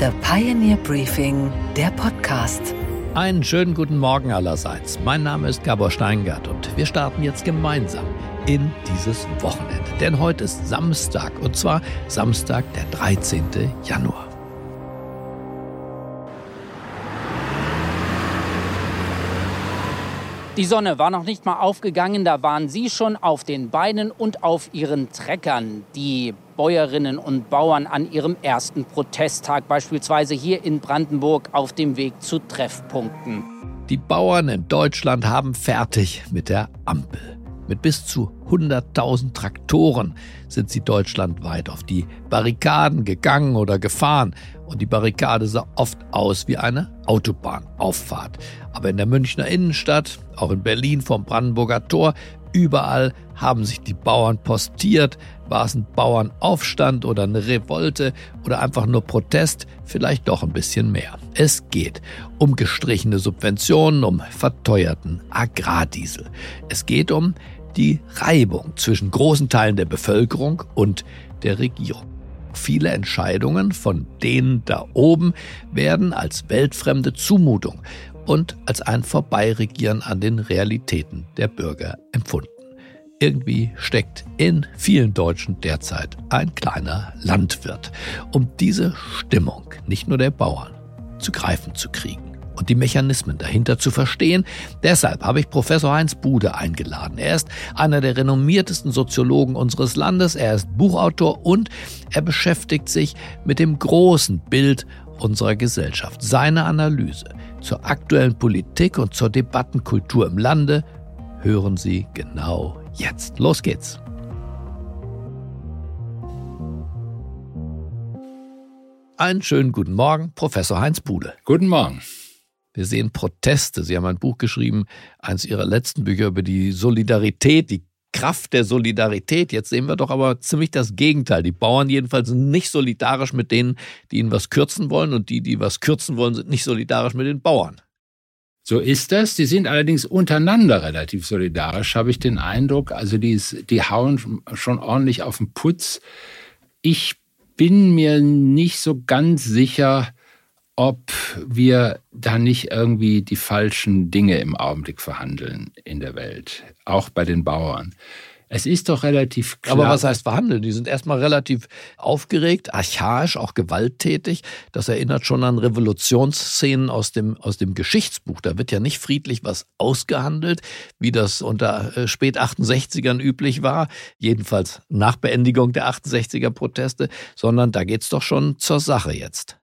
The Pioneer Briefing, der Podcast. Einen schönen guten Morgen allerseits. Mein Name ist Gabor Steingart und wir starten jetzt gemeinsam in dieses Wochenende. Denn heute ist Samstag und zwar Samstag, der 13. Januar. Die Sonne war noch nicht mal aufgegangen, da waren sie schon auf den Beinen und auf ihren Treckern. Die Bäuerinnen und Bauern an ihrem ersten Protesttag, beispielsweise hier in Brandenburg auf dem Weg zu Treffpunkten. Die Bauern in Deutschland haben fertig mit der Ampel. Mit bis zu 100.000 Traktoren sind sie deutschlandweit auf die Barrikaden gegangen oder gefahren. Und die Barrikade sah oft aus wie eine Autobahnauffahrt. Aber in der Münchner Innenstadt, auch in Berlin vom Brandenburger Tor, überall haben sich die Bauern postiert. War es ein Bauernaufstand oder eine Revolte oder einfach nur Protest? Vielleicht doch ein bisschen mehr. Es geht um gestrichene Subventionen, um verteuerten Agrardiesel. Es geht um die Reibung zwischen großen Teilen der Bevölkerung und der Regierung. Viele Entscheidungen von denen da oben werden als weltfremde Zumutung und als ein Vorbeiregieren an den Realitäten der Bürger empfunden. Irgendwie steckt in vielen Deutschen derzeit ein kleiner Landwirt, um diese Stimmung nicht nur der Bauern zu greifen zu kriegen und die Mechanismen dahinter zu verstehen. Deshalb habe ich Professor Heinz Bude eingeladen. Er ist einer der renommiertesten Soziologen unseres Landes, er ist Buchautor und er beschäftigt sich mit dem großen Bild unserer Gesellschaft. Seine Analyse zur aktuellen Politik und zur Debattenkultur im Lande hören Sie genau jetzt. Los geht's. Einen schönen guten Morgen, Professor Heinz Bude. Guten Morgen. Wir sehen Proteste. Sie haben ein Buch geschrieben, eines Ihrer letzten Bücher über die Solidarität, die Kraft der Solidarität. Jetzt sehen wir doch aber ziemlich das Gegenteil. Die Bauern jedenfalls sind nicht solidarisch mit denen, die ihnen was kürzen wollen und die, die was kürzen wollen, sind nicht solidarisch mit den Bauern. So ist das. Die sind allerdings untereinander relativ solidarisch, habe ich den Eindruck. Also die, die hauen schon ordentlich auf den Putz. Ich bin mir nicht so ganz sicher, ob wir da nicht irgendwie die falschen Dinge im Augenblick verhandeln in der Welt, auch bei den Bauern. Es ist doch relativ klar. Aber was heißt verhandeln? Die sind erstmal relativ aufgeregt, archaisch, auch gewalttätig. Das erinnert schon an Revolutionsszenen aus dem, aus dem Geschichtsbuch. Da wird ja nicht friedlich was ausgehandelt, wie das unter äh, spät 68ern üblich war, jedenfalls nach Beendigung der 68er Proteste, sondern da geht's doch schon zur Sache jetzt.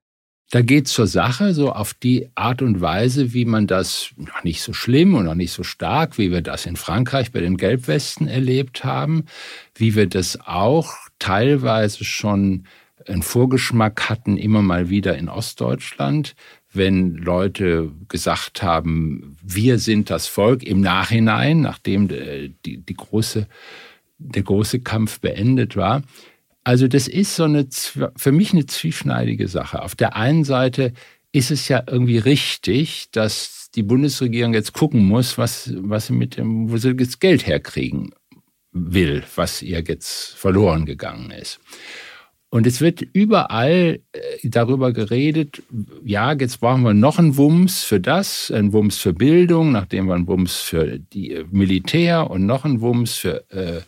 Da geht zur Sache, so auf die Art und Weise, wie man das noch nicht so schlimm und noch nicht so stark, wie wir das in Frankreich bei den Gelbwesten erlebt haben, wie wir das auch teilweise schon einen Vorgeschmack hatten, immer mal wieder in Ostdeutschland, wenn Leute gesagt haben, wir sind das Volk im Nachhinein, nachdem die, die große, der große Kampf beendet war. Also das ist so eine, für mich eine zwieschneidige Sache. Auf der einen Seite ist es ja irgendwie richtig, dass die Bundesregierung jetzt gucken muss, was, was sie mit dem, wo sie das Geld herkriegen will, was ihr jetzt verloren gegangen ist. Und es wird überall äh, darüber geredet, ja, jetzt brauchen wir noch einen Wumms für das, einen Wumms für Bildung, nachdem wir einen Wumms für die äh, Militär und noch einen Wumms für äh,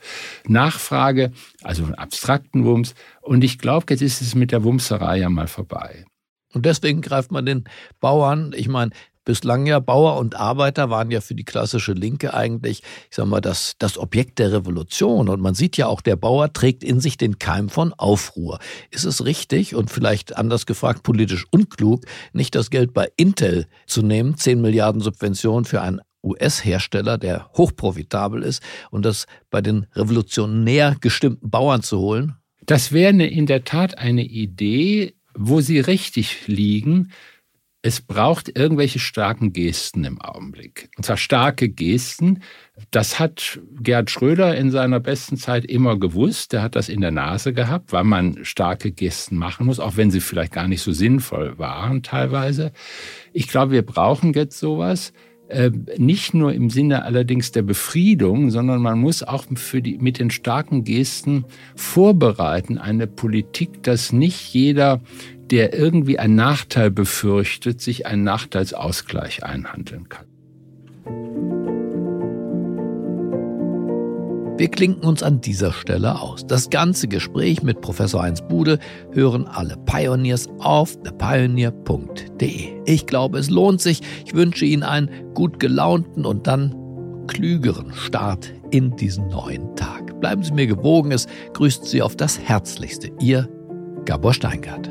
Nachfrage, also einen abstrakten Wumms. Und ich glaube, jetzt ist es mit der Wumserei ja mal vorbei. Und deswegen greift man den Bauern, ich meine, bislang ja Bauer und Arbeiter waren ja für die klassische Linke eigentlich, ich sag mal, das, das Objekt der Revolution. Und man sieht ja auch, der Bauer trägt in sich den Keim von Aufruhr. Ist es richtig und vielleicht anders gefragt politisch unklug, nicht das Geld bei Intel zu nehmen, 10 Milliarden Subventionen für einen US-Hersteller, der hochprofitabel ist, und das bei den revolutionär gestimmten Bauern zu holen? Das wäre in der Tat eine Idee, wo Sie richtig liegen es braucht irgendwelche starken Gesten im Augenblick. Und zwar starke Gesten. Das hat Gerhard Schröder in seiner besten Zeit immer gewusst. Der hat das in der Nase gehabt, weil man starke Gesten machen muss, auch wenn sie vielleicht gar nicht so sinnvoll waren teilweise. Ich glaube, wir brauchen jetzt sowas. Äh, nicht nur im Sinne allerdings der Befriedung, sondern man muss auch für die, mit den starken Gesten vorbereiten, eine Politik, dass nicht jeder, der irgendwie einen Nachteil befürchtet, sich einen Nachteilsausgleich einhandeln kann. Wir klinken uns an dieser Stelle aus. Das ganze Gespräch mit Professor Heinz Bude hören alle Pioneers auf thepioneer.de. Ich glaube, es lohnt sich. Ich wünsche Ihnen einen gut gelaunten und dann klügeren Start in diesen neuen Tag. Bleiben Sie mir gewogen. Es grüßt Sie auf das Herzlichste. Ihr Gabor Steingart.